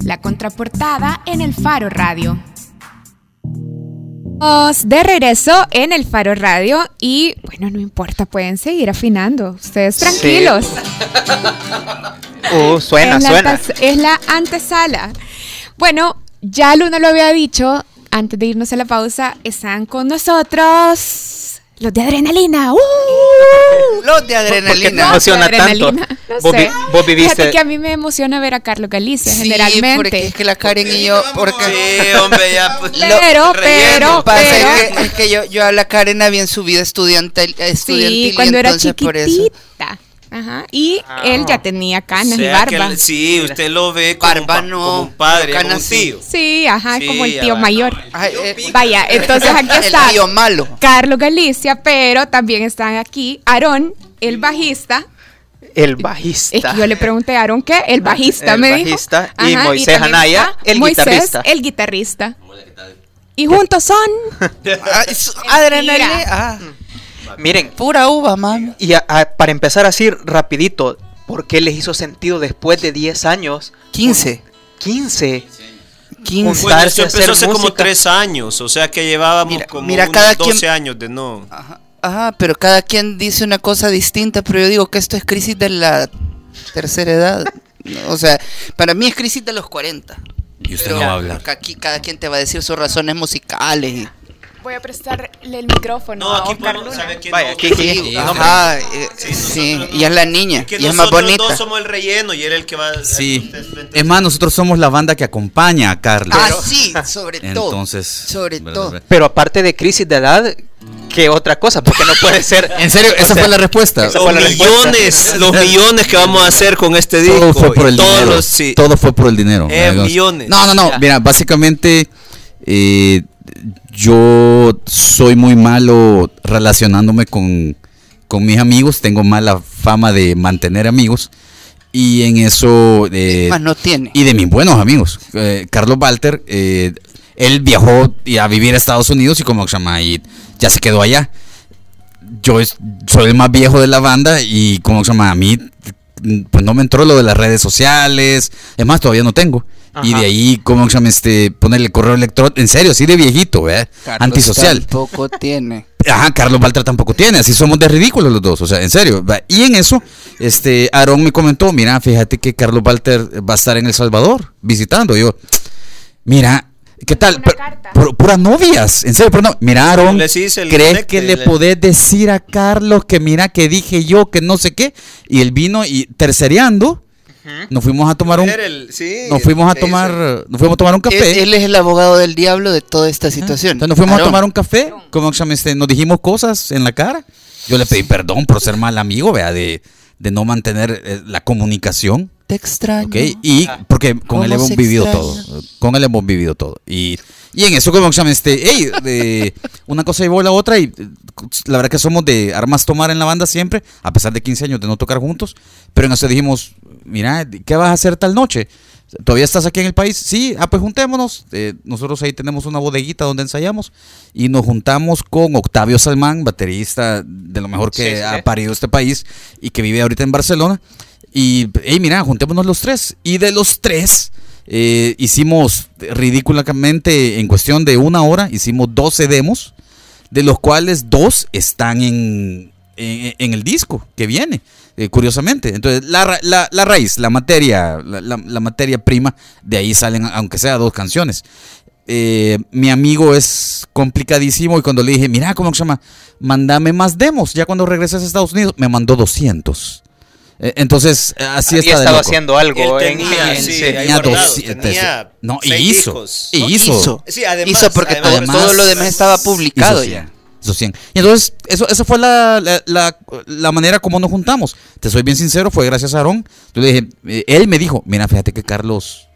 La contraportada en el Faro Radio. De regreso en el Faro Radio y bueno, no importa, pueden seguir afinando. Ustedes tranquilos. uh, suena, es suena. es la antesala. Bueno, ya Luna lo había dicho, antes de irnos a la pausa, están con nosotros los de adrenalina. ¡Uh! Los de adrenalina. te emociona tanto? No ¿Vos, sé. vos, viviste. Fíjate que a mí me emociona ver a Carlos Galicia, sí, generalmente. Porque es que la Karen y yo. Porque... Sí, hombre, ya. Pues, pero, pero, pasa pero. Es que, es que yo, yo a la Karen había en su vida estudiantil. estudiantil sí, cuando era chiquitita. Ajá. Y ah, él ya tenía canas o sea y barba. Sí, usted lo ve como, barba un, no, como un padre, como un tío. Sí, ajá, sí, como el tío mayor. No, el tío eh, Vaya, entonces aquí está. El tío malo. Carlos Galicia, pero también están aquí Aarón, el bajista. El bajista. Es que yo le pregunté a Aaron qué, el bajista el me bajista, dijo. Y Ajá, Moisés y Anaya, el Moisés, guitarrista. el guitarrista. Y juntos son. Adrenalina. Miren, pura uva, mami. Y a, a, para empezar así rapidito, ¿por qué les hizo sentido después de 10 años? 15. 15. 15. Bueno, esto empezó hace como 3 años, o sea que llevábamos mira, como mira, unos cada 12 quien... años de no. Ajá, ajá, pero cada quien dice una cosa distinta, pero yo digo que esto es crisis de la tercera edad. o sea, para mí es crisis de los 40. Y usted pero no va a hablar. Aquí cada quien te va a decir sus razones musicales. Y... Voy a prestarle el micrófono. No, aquí a Oscar podemos Luna. saber quién Vaya, aquí, Sí, ajá, eh, Sí, sí, nosotros y es la niña, Es que y es más nosotros bonita. dos somos el relleno y él el que va a Sí. Es más, nosotros somos la banda que acompaña a Carlos. Ah, sí, sobre todo. Entonces, sobre todo. Pero aparte de crisis de edad, ¿qué otra cosa? Porque no puede ser. En serio, esa O sea, fue la respuesta. esa Los fue la millones, los millones que vamos a hacer con este disco. Todo fue por el todos dinero. los- sí. Todo fue por el dinero. Eh, millones. No, no, no. Mira, básicamente eh, yo soy muy malo relacionándome con, con mis amigos. Tengo mala fama de mantener amigos. Y en eso... eh, Más no tiene. y de mis buenos amigos. Eh, Carlos Walter, eh, él viajó a vivir a Estados Unidos y como se llama, y ya se quedó allá. Yo soy el más viejo de la banda y como se llama, a mí pues no me entró lo de las redes sociales. Es más, todavía no tengo. Y de ahí, como se llama, este, ponerle correo electrónico, en serio, así de viejito, ¿verdad? Carlos Antisocial. Tampoco tiene. Ajá, Carlos Walter tampoco tiene, así somos de ridículos los dos, o sea, en serio. Y en eso, este, Aarón me comentó, mira, fíjate que Carlos Walter va a estar en El Salvador visitando. Yo, mira, ¿qué tal? Puras novias, en serio, pero no. Mira, el ¿crees conecte, que le le- podés decir a Carlos que mira que dije yo, que no sé qué? Y él vino y tercereando, nos fuimos a tomar un... Era el- sí, Nos fuimos a tomar, nos fuimos a tomar un café. Él, él es el abogado del diablo de toda esta situación. Entonces nos fuimos a tomar un café, como se llama, este, nos dijimos cosas en la cara. Yo le pedí perdón por ser mal amigo, vea, de, de no mantener eh, la comunicación, Te extraño. ¿ok? Y porque con ¿Cómo él hemos vivido extraña? todo, con él hemos vivido todo. Y, y en eso, como se llama, este, hey, de, una cosa llevó a la otra y la verdad que somos de armas tomar en la banda siempre, a pesar de 15 años de no tocar juntos, pero en eso dijimos, mira, ¿qué vas a hacer tal noche? ¿Todavía estás aquí en el país? Sí, ah, pues juntémonos. Eh, nosotros ahí tenemos una bodeguita donde ensayamos y nos juntamos con Octavio Salmán, baterista de lo mejor que Sí, sí, ha parido este país y que vive ahorita en Barcelona. Y, hey, mira, juntémonos los tres. Y de los tres, eh, hicimos ridículamente, en cuestión de una hora, hicimos 12 demos, de los cuales dos están en, en, el disco que viene, eh, curiosamente. Entonces, la, la, la raíz, la materia, la, materia prima, de ahí salen, aunque sea dos canciones. Eh, mi amigo es complicadísimo y cuando le dije, mira, ¿cómo se llama? Mándame más demos. Ya cuando regreses a Estados Unidos, me mandó 200. Eh, entonces, así Había está loco. haciendo algo Él en, tenía, en- sí, Tenía guardado, 200. tenía No, y hizo. discos. Y No, hizo. hizo. Sí, además, Hizo porque además- todo, Además- todo lo demás estaba publicado Hizo ya. 100, hizo 100. Y entonces, eso, esa fue la, la, la- la manera como nos juntamos. Te soy bien sincero, fue gracias a Aarón. Yo le dije, eh, él me dijo, mira, fíjate que Carlos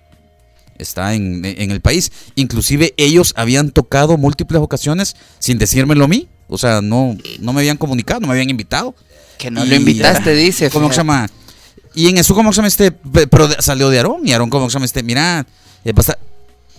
está en, en el país. Inclusive ellos habían tocado múltiples ocasiones sin decírmelo a mí. O sea, no, no me habían comunicado, no me habían invitado. Que no Y- lo invitaste, dice. ¿Cómo se llama? Y en eso, ¿cómo se llama este? Pe- Pero salió de Aarón. Y Aarón, ¿cómo se llama este? Mira, eh, basta-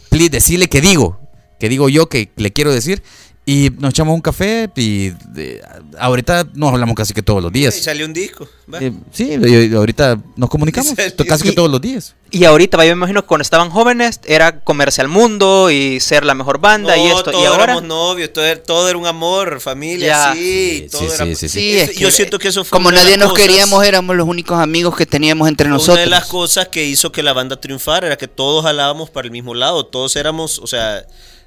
please, decirle que digo. Que digo yo que le quiero decir. Y nos echamos un café y de- ahorita nos hablamos casi que todos los Y días. salió un disco. Eh, sí, y- y ahorita nos comunicamos Salió. casi que Y- todos los días. Y ahorita, yo me imagino que cuando estaban jóvenes era comerse al mundo y ser la mejor banda y esto. todos Y ahora. éramos novios, todo, era- todo era un amor, familia, sí, Sí, todo sí, era- sí, sí, sí. Sí, es Yo que- siento que eso fue Como una de nadie las nos cosas- queríamos, éramos los únicos amigos que teníamos entre Una nosotros. de las cosas que hizo que la banda triunfara era que todos jalábamos para el mismo lado, todos éramos, o sea,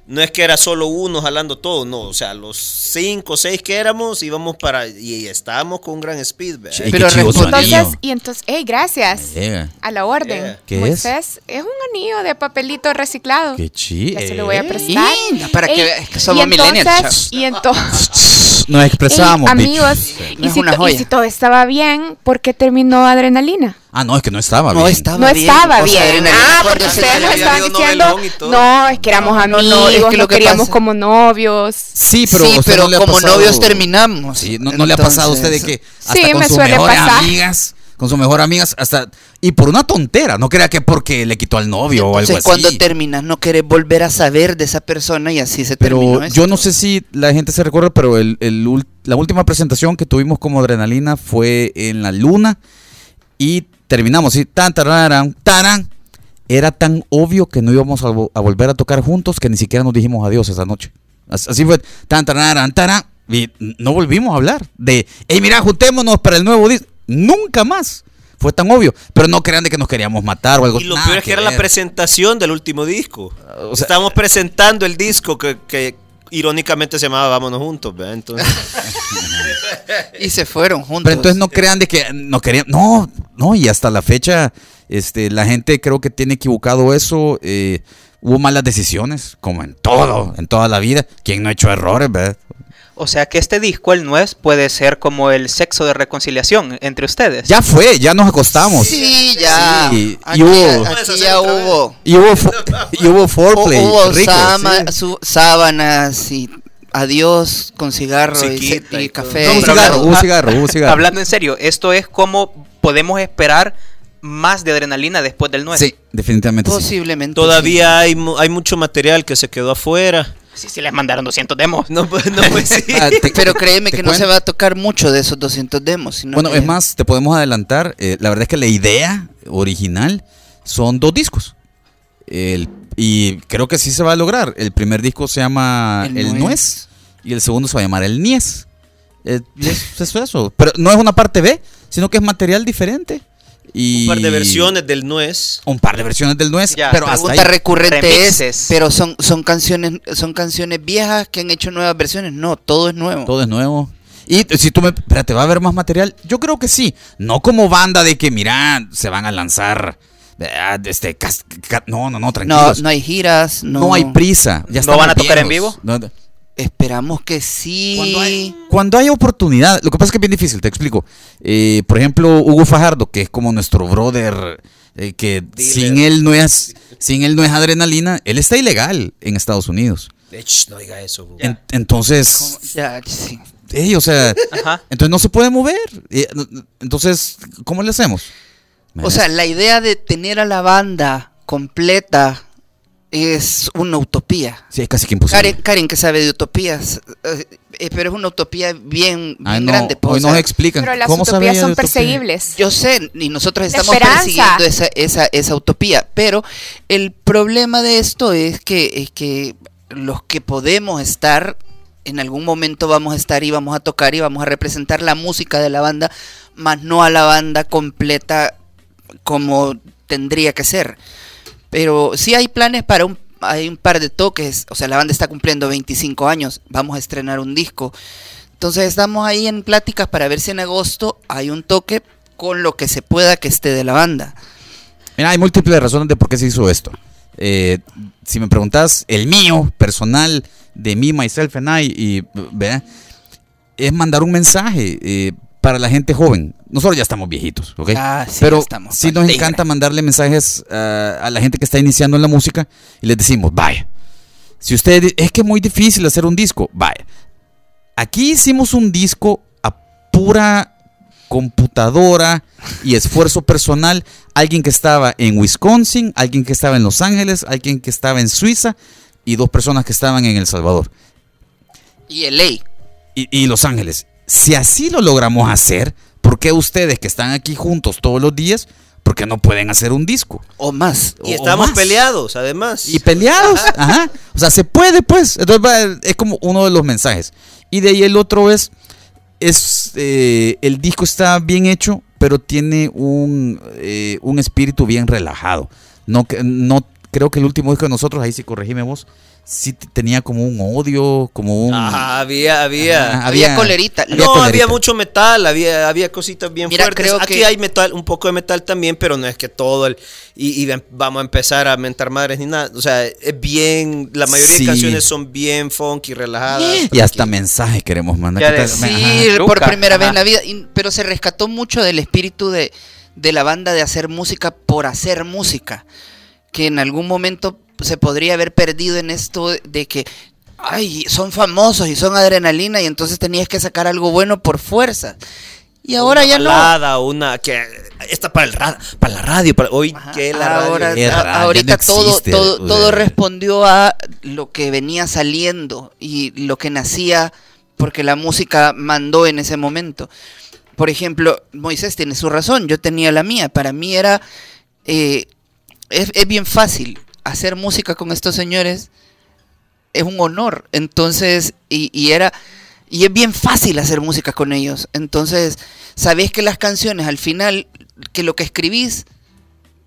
no es que era solo uno jalando todo, no, o sea, los cinco o seis que éramos íbamos para, y estábamos con un gran speed, ¿verdad? Ey, Pero Entonces, y entonces, hey, gracias. Llega. A la orden. Yeah. ¿Qué Moisés, es? un anillo de papelito reciclado. Qué chido. Ya se lo voy a prestar. Linda, para que veas que somos y entonces- millennials. Y entonces, Nos expresamos. bitch. amigos, No y es si, y si todo estaba bien, ¿por qué terminó Adrenalina? Ah, no, es que no estaba No bien. estaba no bien. estaba o sea, bien. Ah, porque ustedes había estaban diciendo, no, es que éramos no, amigos, no, es que nos lo que queríamos pasa- como novios. Sí, pero, sí, pero como pasado- novios terminamos. Sí, no, no le ha pasado a usted de que hasta Sí, con me sus suele mejores pasar. amigas, con sus mejores amigas, hasta y por una tontera, no crea que porque le quitó al novio o algo Entonces, así. cuando terminas, no querés volver a saber de esa persona y así se pero terminó. esto. yo no sé si la gente se recuerda, pero el, el ul- la última presentación que tuvimos como adrenalina fue en la luna y terminamos así, tan tararán, tarán. Era tan obvio que no íbamos a, a volver a tocar juntos que ni siquiera nos dijimos adiós esa noche. As- Así fue, tan tararán, tarán, y no volvimos a hablar de, hey, mira, juntémonos para el nuevo disco. Nunca más. Fue tan obvio. Pero no crean de que nos queríamos matar o algo Y lo nada peor es que era la ver. presentación del último disco. o sea- Estábamos presentando el disco que, que irónicamente se llamaba Vámonos Juntos, ¿verdad? Entonces, Y se fueron juntos. Pero entonces no crean de que no querían. No, no, y hasta la fecha, este, la gente creo que tiene equivocado eso. eh, hubo malas decisiones, como en todo, en toda la vida. ¿Quién no ha hecho errores, verdad? O sea que este disco, el Nuez, puede ser como el sexo de reconciliación entre ustedes. Ya fue, ya nos acostamos. Sí, ya. Sí, y hubo- aquí ya hubo. Y hubo, y hubo foreplay. Hubo rico, sama- sí. su- sábanas y adiós con cigarro y, café. No, cigarro, hubo cigarro, hubo cigarro. Hablando en serio, esto es como podemos esperar más de adrenalina después del Nuez. Sí, definitivamente sí. Posiblemente. todavía hay, hay mucho material que se quedó afuera. Sí, sí, les mandaron 200 demos. No, pues, no, pues sí. Ah, te- Pero créeme que no cuento. se va a tocar mucho de esos 200 demos. sino Bueno, que- es más, te podemos adelantar. eh, la verdad es que la idea original son dos discos. El- y creo que sí se va a lograr. El primer disco se llama El El, Nuez. Nuez y el segundo se va a llamar El Nies. Eh, es, es eso. Pero no es una parte B, sino que es material diferente. Y Un par de versiones del Nuez. Un par de versiones del Nuez. Ya, pero hasta pregunta ahí. recurrente Remixes. es, pero son son canciones son canciones viejas que han hecho nuevas versiones. No, todo es nuevo. Todo es nuevo. Y si tú me. Espérate, ¿va a haber más material? Yo creo que sí. No como banda de que, mira, se van a lanzar. eh, Este, cas- no, no, no, no, tranquilos. no hay giras, no, No, hay prisa. Ya ¿No estamos van a tocar en vivo? No, no. Esperamos que sí. Cuando hay, cuando hay oportunidad, lo que pasa es que es bien difícil, te explico. Eh, por ejemplo, Hugo Fajardo, que es como nuestro brother, eh, que sin él no es, sin él no es adrenalina, él está ilegal en Estados Unidos. Ech, no diga eso. En- entonces, ya, sí. o sea, Ajá. entonces no se puede mover. Eh, entonces, ¿cómo le hacemos? O sea, la idea de tener a la banda completa es una utopía. sí, es casi que imposible. Karen, Karen que sabe de utopías, eh, eh, pero es una utopía bien, bien Ay, no, grande. pues, hoy o sea, nos explican. Pero las ¿Cómo sabe utopías son perseguibles. Yo sé, y nosotros estamos esperanza. persiguiendo esa, esa, esa utopía, pero el problema de esto es que, es que los que podemos estar, en algún momento vamos a estar y vamos a tocar y vamos a representar la música de la banda, más no a la banda completa como tendría que ser. Pero sí hay planes para un, hay un par de toques, o sea, la banda está cumpliendo 25 años, vamos a estrenar un disco. Entonces estamos ahí en pláticas para ver si en agosto hay un toque con lo que se pueda que esté de la banda. Mira, hay múltiples razones de por qué se hizo esto. Eh, si me preguntas, el mío, personal, de mí, myself and I, y, es mandar un mensaje eh, para la gente joven. Nosotros ya estamos viejitos, ¿ok? Ah, sí, Pero estamos sí nos encanta mandarle mensajes ah, a la gente que está iniciando en la música y les decimos, vaya, si usted es que es muy difícil hacer un disco, vaya, aquí hicimos un disco a pura computadora y esfuerzo personal, alguien que estaba en Wisconsin, alguien que estaba en Los Ángeles, alguien que estaba en Suiza y dos personas que estaban en El Salvador. Y LA. y, y Los Ángeles. Si así lo logramos hacer, ¿por qué ustedes que están aquí juntos todos los días, por qué no pueden hacer un disco? O más. Y o estamos más. peleados, además. Y peleados, ajá. O sea, se puede, pues. Entonces, va, es como uno de los mensajes. Y de ahí el otro es, es eh, el disco está bien hecho, pero tiene un, eh, un espíritu bien relajado. No, no creo que el último disco de nosotros, ahí sí corregime vos, sí tenía como un odio, como un... Ajá, había, había. Ajá, Había colerita. había no, colerita. había mucho metal, había, había cositas bien Mira, fuertes. creo Aquí que- hay metal, un poco de metal también, pero no es que todo el. Y, y ven- vamos a empezar a mentar madres ni nada. O sea, es bien. La mayoría Sí. de canciones son bien funky, relajadas. Y hasta mensajes queremos mandar. Sí, Ajá. por Luca, primera vez en la vida. y- pero se rescató mucho del espíritu de, de la banda de hacer música por hacer música. Que en algún momento se podría haber perdido en esto de que, ay, son famosos y son adrenalina y entonces tenías que sacar algo bueno por fuerza. Y ahora una ya no. balada, una que esta para el ra- para la radio, para hoy Ajá, que la ahora, radio. Es a- radio, ahorita no todo, existe, todo, todo respondió a lo que venía saliendo y lo que nacía porque la música mandó en ese momento. Por ejemplo, Moisés tiene su razón, yo tenía la mía. Para mí era, eh, es, es bien fácil hacer música con estos señores, es un honor. Entonces, y, y era, y es bien fácil hacer música con ellos. Entonces, sabés que las canciones al final, que lo que escribís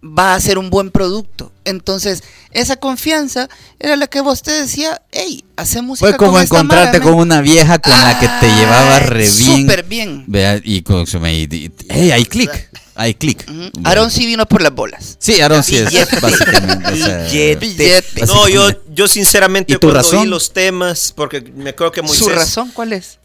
va a ser un buen producto. Entonces, esa confianza era la que vos te decía, hey, hace música Fue como con esta encontrarte mara, con men". una vieja con la que te llevaba Ay, re bien. Súper bien. Vea, y con su me- y- y- hey, hay clic, hay clic. Ujú. Aarón sí vino por las bolas. Sí, Aaron sí es Billete. o sea. No, yo, yo sinceramente ¿Y tu cuando razón? oí los temas, porque me creo que Moisés ¿Su razón cuál es?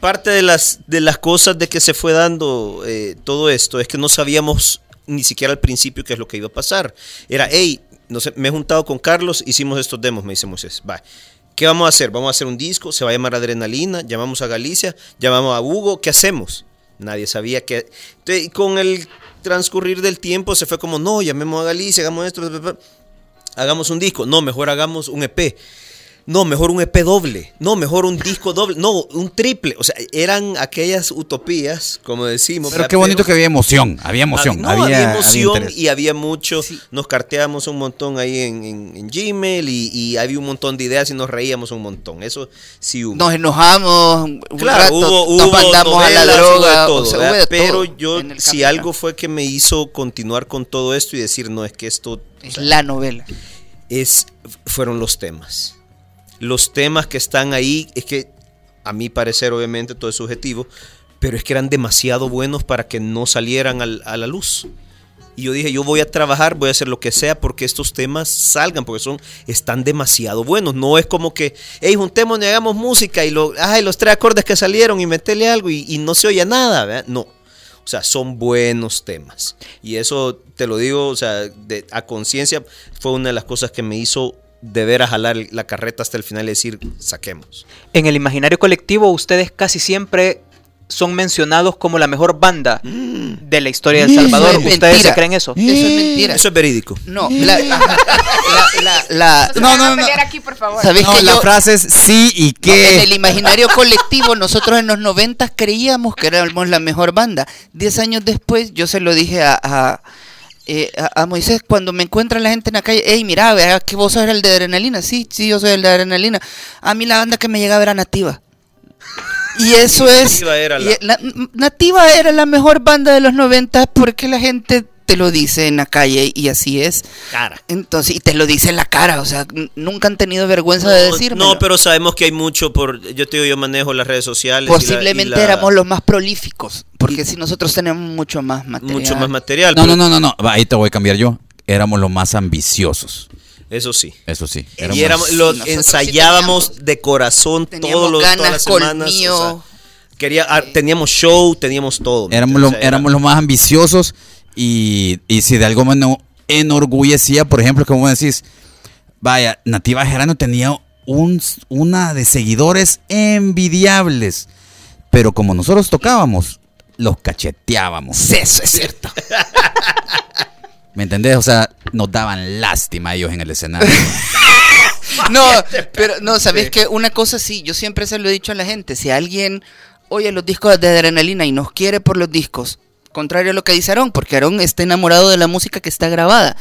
parte de las de las cosas de que se fue dando eh, todo esto es que no sabíamos ni siquiera al principio qué es lo que iba a pasar. Era, hey, no sé, me he juntado con Carlos, hicimos estos demos, me dice Moisés, va. ¿Qué vamos a hacer? Vamos a hacer un disco, se va a llamar Adrenalina, llamamos a Galicia, llamamos a Hugo, ¿qué hacemos? Nadie sabía que... Con el transcurrir del tiempo se fue como, no, llamemos a Galicia, hagamos esto, hagamos un disco, no, mejor hagamos un EP. No, mejor un EP doble. No, mejor un disco doble. No, un triple. O sea, eran aquellas utopías, como decimos. Pero qué bonito que había emoción, había emoción. No, había, emoción y había mucho. Sí. Nos carteamos un montón ahí en, en- en Gmail y, y había un montón de ideas y nos reíamos un montón. Eso sí hubo. Nos enojamos un Claro, rato, hubo, nos hubo mandamos a la droga, todo, o sea, ¿verdad? hubo de pero todo yo, si algo fue que me hizo continuar con todo esto y decir, no, es que esto es la novela. es, fueron los temas. Los temas que están ahí, es que a mi parecer obviamente todo es subjetivo, pero es que eran demasiado buenos para que no salieran al- a la luz. Y yo dije, yo voy a trabajar, voy a hacer lo que sea porque estos temas salgan, porque son, están demasiado buenos. No es como que, hey, juntémonos y hagamos música y, lo, ay, los tres acordes que salieron y metele algo y, no se oye nada. No. O sea, son buenos temas. Y eso te lo digo, o sea, a conciencia fue una de las cosas que me hizo de ver a jalar la carreta hasta el final y decir, saquemos. En el imaginario colectivo, ustedes casi siempre son mencionados como la mejor banda de la historia de El Salvador. es ¿Ustedes mentira. se creen eso? Eso es mentira. Eso es verídico. No, la, la, la, la- No, no, no. aquí, por favor. ¿Sabés No, que la yo- frase es sí y En qué. el imaginario colectivo, nosotros en los 90 creíamos que éramos la mejor banda. Diez años después, yo se lo dije a, a, eh, a- a Moisés cuando me encuentra la gente en la calle. Hey, mira, vea que vos sos el de Adrenalina. Sí, sí, yo soy el de Adrenalina. A mí la banda que me llegaba era Nativa. Y eso es. Nativa era la- y la- Nativa era la mejor banda de los 90 porque la gente te lo dice en la calle y así es. Cara. Entonces, y te lo dice en la cara, o sea, nunca han tenido vergüenza de No, decirme. No, pero sabemos que hay mucho por. Yo te digo, yo manejo las redes sociales. y la- y Posiblemente la- éramos los más prolíficos, porque si nosotros tenemos mucho más material. Mucho más material. No, pero- no, no, no, no. Va, Ahí te voy a cambiar yo. Éramos los más ambiciosos. Eso sí. Eso sí. y éramos, lo sí ensayábamos teníamos- de corazón todos los, todas ganas, las semanas. o colmillo. sea, quería, ah, teníamos show, teníamos todo. ¿me Éramos, lo- O sea, era- éramos los más ambiciosos y, y si de algo me eno- enorgullecía, por ejemplo, como decís, vaya, Nativa Gerano tenía un, una de seguidores envidiables, pero como nosotros tocábamos, los cacheteábamos. Eso es cierto. ¿Me entendés? O sea, nos daban lástima ellos en el escenario. No, pero no, sabes que una cosa sí, yo siempre se lo he dicho a la gente, si alguien oye los discos de adrenalina y nos quiere por los discos, contrario a lo que dice Aarón, porque Aarón está enamorado de la música que está grabada.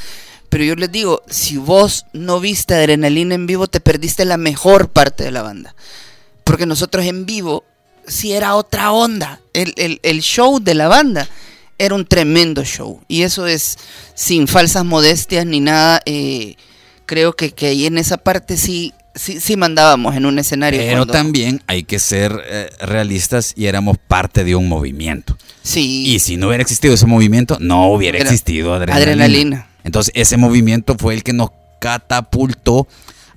Pero yo les digo, si vos no viste adrenalina en vivo, te perdiste la mejor parte de la banda. Porque nosotros en vivo, sí era otra onda. El, el- el show de la banda era un tremendo show. Y eso es sin falsas modestias ni nada. eh, creo que, que ahí en esa parte sí, sí, sí mandábamos en un escenario. Pero cuando- también hay que ser eh, realistas y éramos parte de un movimiento. Sí. Y si no hubiera existido ese movimiento, no hubiera Era- existido adrenalina. adrenalina. Entonces, ese movimiento fue el que nos catapultó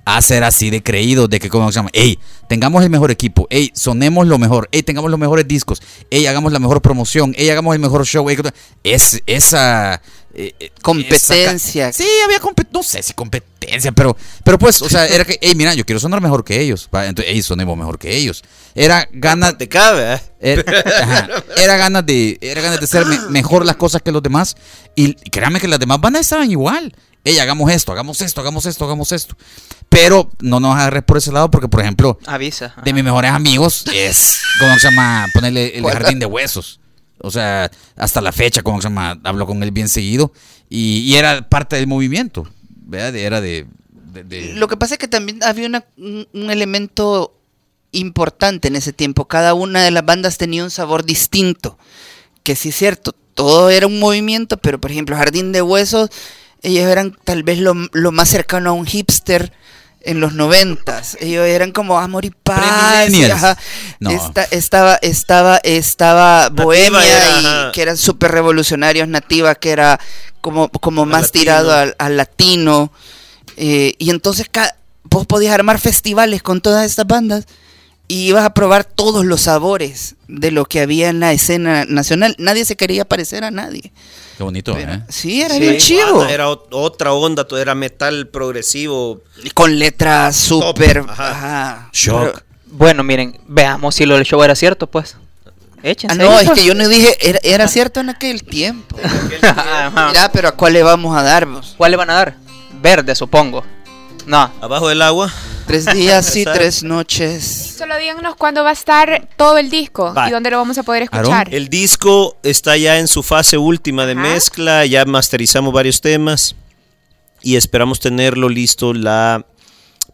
a ser así de creídos, de que, como se llama? Ey, tengamos el mejor equipo, ey, sonemos lo mejor, ey, tengamos los mejores discos, ey, hagamos la mejor promoción, ey, hagamos el mejor show, ey, es, esa... eh, eh, Competencia. esa sí, había competencia, no sé si competencia, pero, pero pues, o sea, era que, ey, mira, yo quiero sonar mejor que ellos, entonces, ey, sonemos mejor que ellos. Era ganas Te cabe, ¿eh? era, ajá, era ganas de era ganas de hacer me- mejor las cosas que los demás y, créanme que las demás bandas estaban igual Ey, hagamos esto hagamos esto hagamos esto hagamos esto pero no nos agarres por ese lado porque por ejemplo Avisa. de mis mejores amigos es cómo se llama ponerle el jardín de huesos o sea hasta la fecha cómo se llama hablo con él bien seguido y, y era parte del movimiento ¿verdad? era de, de- de- Lo que pasa es que también había una- un, un elemento importante en ese tiempo. Cada una de las bandas tenía un sabor distinto. Que sí es cierto, todo era un movimiento, pero por ejemplo, Jardín de Huesos, ellos eran tal vez lo, lo más cercano a un hipster en los noventas. Ellos eran como amor y paz. y, Premillennials. ajá. No. Esta- estaba, estaba, estaba Nativa Bohemia era, y ajá. que eran súper revolucionarios, Nativa, que era como, como más latino. tirado al, al latino. Eh, y entonces vos podías armar festivales con todas estas bandas y ibas a probar todos los sabores de lo que había en la escena nacional. Nadie se quería parecer a nadie. qué bonito Pero- ¿eh? sí, era Sí. bien chivo. Banda, Era ot- otra onda, todo era metal progresivo. Con letras súper... ajá. ajá. Shock. Pero- Bueno, miren, veamos si lo del show era cierto, pues. Échense. Ah, no, es que yo no dije, era, era cierto en aquel tiempo. Mira, pero ¿a cuál le vamos a dar? vos? ¿Cuál le van a dar? Verde, supongo. No. Abajo del agua. Tres días y tres noches. Solo díganos cuándo va a estar todo el disco Va. y dónde lo vamos a poder escuchar. El disco está ya en su fase última de Ajá. mezcla, ya masterizamos varios temas y esperamos tenerlo listo la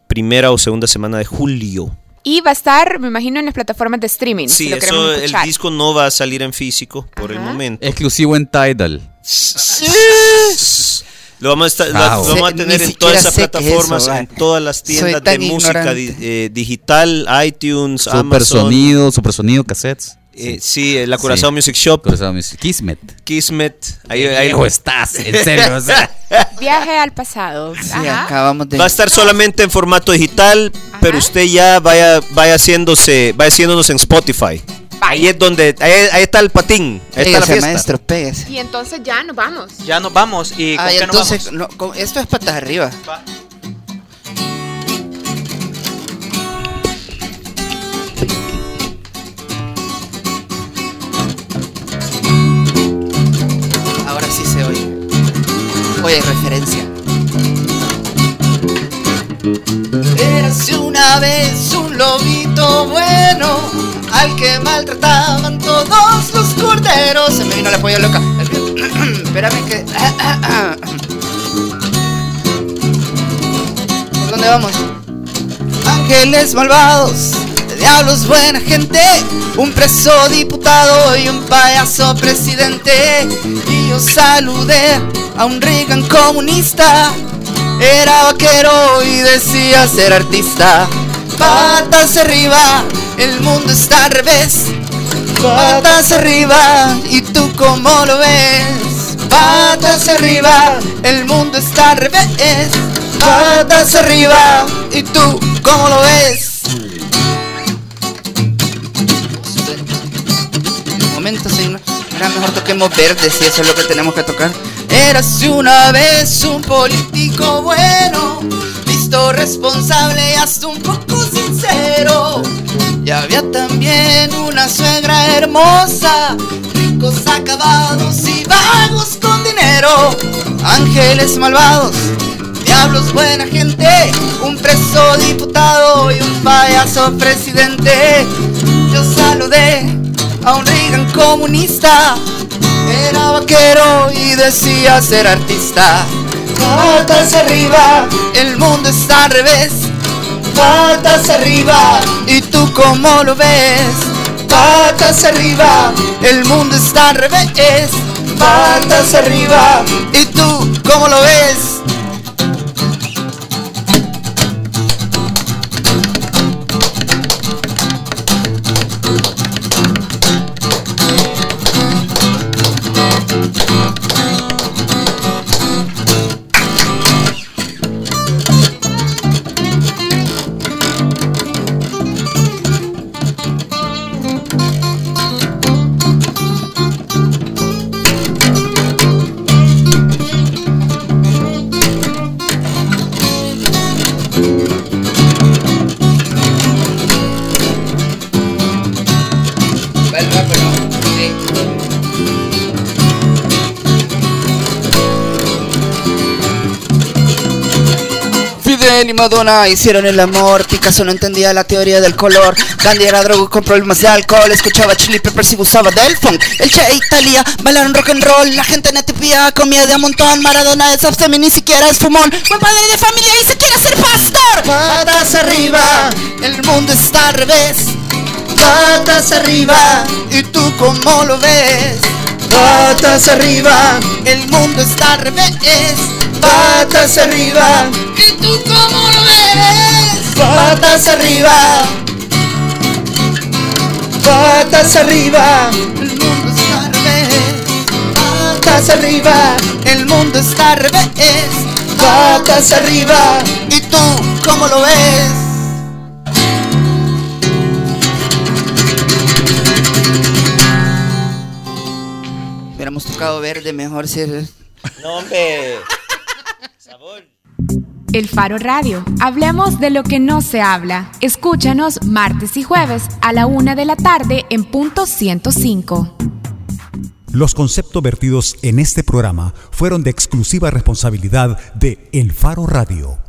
primera o segunda semana de julio. Y va a estar, me imagino, en las plataformas de streaming. si Sí, lo eso, el disco no va a salir en físico por el momento. exclusivo en Tidal Lo vamos a, estar- Wow. lo vamos a tener en todas esas plataformas, eso, en todas las tiendas de música di- eh, digital, iTunes, super Amazon. sonido super sonido cassettes eh, sí, eh, la Curazao Sí. Music Shop, Corazón Music. Kismet Kismet. Ahí, ahí- viejo estás en serio o sea, Viaje al pasado. Sí, Ajá. acabamos de... Va a estar solamente en formato digital, pero usted ya vaya, vaya haciéndose, vaya haciéndonos en Spotify. Ahí es donde, ahí, ahí está el patín, ahí está la Pégase, fiesta. maestro, pégase. Y entonces ya nos vamos. Ya nos vamos. ¿Y con qué entonces, nos vamos? no, con- esto es patas arriba. Va. Ahora sí se oye. Oye, referencia. Érase una vez un lobito bueno al que maltrataban todos los corderos. Se me vino la polla loca. Espérame que. ¿Por dónde vamos? Ángeles malvados, diablos buena gente, un preso diputado y un payaso presidente. Y yo saludé a un Reagan comunista, era vaquero y decía ser artista. Patas arriba, el mundo está al revés. Patas arriba, ¿y tú cómo lo ves? Patas arriba, el mundo está al revés. Patas arriba, ¿y tú cómo lo ves? Momento, señor. Era mejor toquemos verdes si eso es lo que tenemos que tocar. Érase una vez un político bueno, visto responsable y hasta un poco Y había también una suegra hermosa, ricos acabados y vagos con dinero, ángeles malvados, Diablos buena gente, un preso diputado y un payaso presidente. Yo saludé a un Reagan comunista. Era vaquero y decía ser artista. Patas arriba, el mundo está al revés. Patas arriba, ¿y tú cómo lo ves? Patas arriba, el mundo está al revés. Patas arriba, ¿y tú cómo lo ves? Fidel y Madonna hicieron el amor. Picasso no entendía la teoría del color. Gandhi era drogo con problemas de alcohol. Escuchaba Chili Peppers y gustaba del funk. El Che e Italia bailaron rock and roll. La gente en Etiopía comía de a montón. Maradona es abstemio ni siquiera es fumón. Buen padre de familia y se quiere ser pastor. Patas arriba, el mundo está al revés. Patas arriba, ¿y tú cómo lo ves? Patas arriba, el mundo está al revés. Patas arriba, ¿y tú cómo lo ves? Patas arriba, patas arriba, el mundo está revés. Patas arriba, el mundo está al revés. Patas arriba, ¿y tú cómo lo ves? Hubiéramos tocado verde mejor si... No, hombre. Sabor. El Faro Radio. Hablemos de lo que no se habla. Escúchanos martes y jueves a la una de la tarde en punto 105. Los conceptos vertidos en este programa fueron de exclusiva responsabilidad de El Faro Radio.